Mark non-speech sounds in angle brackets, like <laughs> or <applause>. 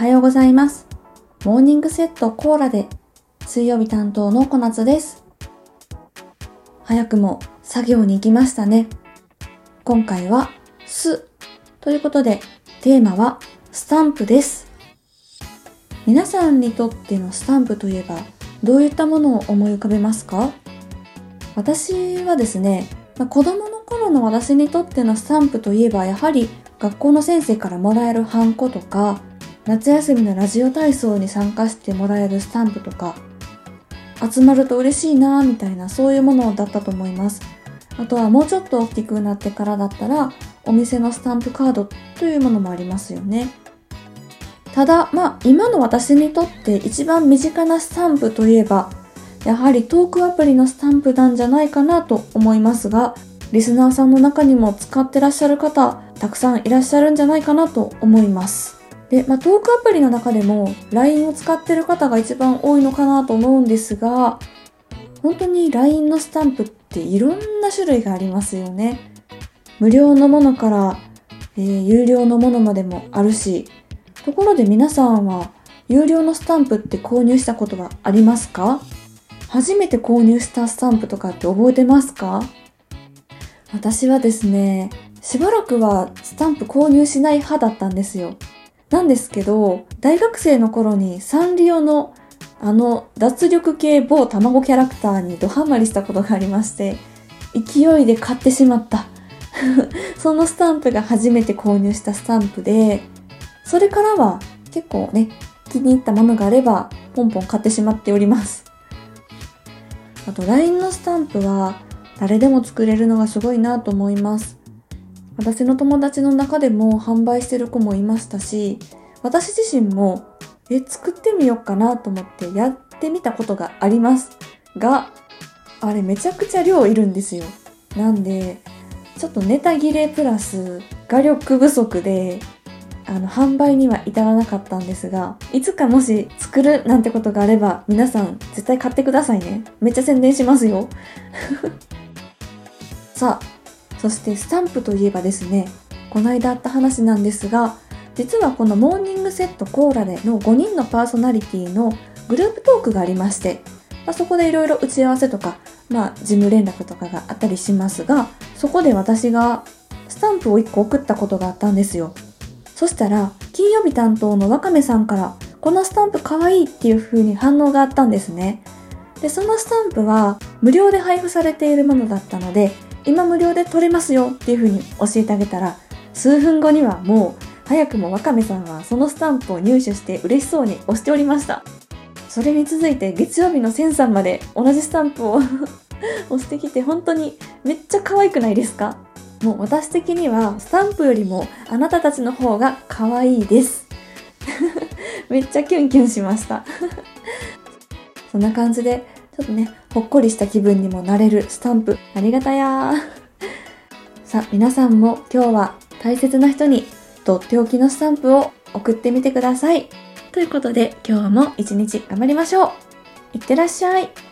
はようございます。モーニングセットコーラで水曜日担当の小夏です。早くも作業に行きましたね。今回はすということでテーマはスタンプです。皆さんにとってのスタンプといえばどういったものを思い浮かべますか？私はですね、まあ子供の頃の私にとってのスタンプといえばやはり学校の先生からもらえるハンコとか夏休みのラジオ体操に参加してもらえるスタンプとか集まると嬉しいなみたいなそういうものだったと思います。あとはもうちょっと大きくなってからだったらお店のスタンプカードというものもありますよね。ただまあ今の私にとって一番身近なスタンプといえばやはりトークアプリのスタンプなんじゃないかなと思いますがリスナーさんの中にも使ってらっしゃる方たくさんいらっしゃるんじゃないかなと思います。で、まあ、トークアプリの中でも LINE を使ってる方が一番多いのかなと思うんですが本当に LINE のスタンプっていろんな種類がありますよね。無料のものから、えー有料のものまでもあるしところで皆さんは有料のスタンプって購入したことはありますか？初めて購入したスタンプとかって覚えてますか？私はですね、しばらくはスタンプ購入しない派だったんですよ。なんですけど、大学生の頃にサンリオのあの脱力系某卵キャラクターにドハマりしたことがありまして、勢いで買ってしまった。<laughs> そのスタンプが初めて購入したスタンプで、それからは結構ね、気に入ったものがあれば、ポンポン買ってしまっております。あと LINE のスタンプは誰でも作れるのがすごいなと思います。私の友達の中でも販売してる子もいましたし、私自身も、え、作ってみようかなと思ってやってみたことがあります。が、あれめちゃくちゃ量いるんですよ。なんで、ちょっとネタ切れプラス画力不足で、あの、販売には至らなかったんですが、いつかもし作るなんてことがあれば、皆さん絶対買ってくださいね。めっちゃ宣伝しますよ。<laughs> さあ、そしてスタンプといえばですね、この間あった話なんですが、実はこのモーニングセットコーラでの5人のパーソナリティのグループトークがありまして、まあ、そこでいろいろ打ち合わせとか、まあ、事務連絡とかがあったりしますが、そこで私がスタンプを1個送ったことがあったんですよ。そしたら、金曜日担当のわかめさんから、このスタンプかわいいっていう風に反応があったんですね。で、そのスタンプは無料で配布されているものだったので、今無料で取れますよっていう風に教えてあげたら、数分後にはもう、早くもわかめさんはそのスタンプを入手して嬉しそうに押しておりました。それに続いて月曜日のセンさんまで同じスタンプを <laughs> 押してきて本当にめっちゃ可愛くないですか？もう私的にはスタンプよりもあなたたちの方が可愛いです。<laughs> めっちゃキュンキュンしました。<laughs> そんな感じで、ちょっとね、ほっこりした気分にもなれるスタンプ、ありがたや。さあ、皆さんも今日は大切な人にとっておきのスタンプを送ってみてください。ということで、今日も一日頑張りましょう。いってらっしゃい。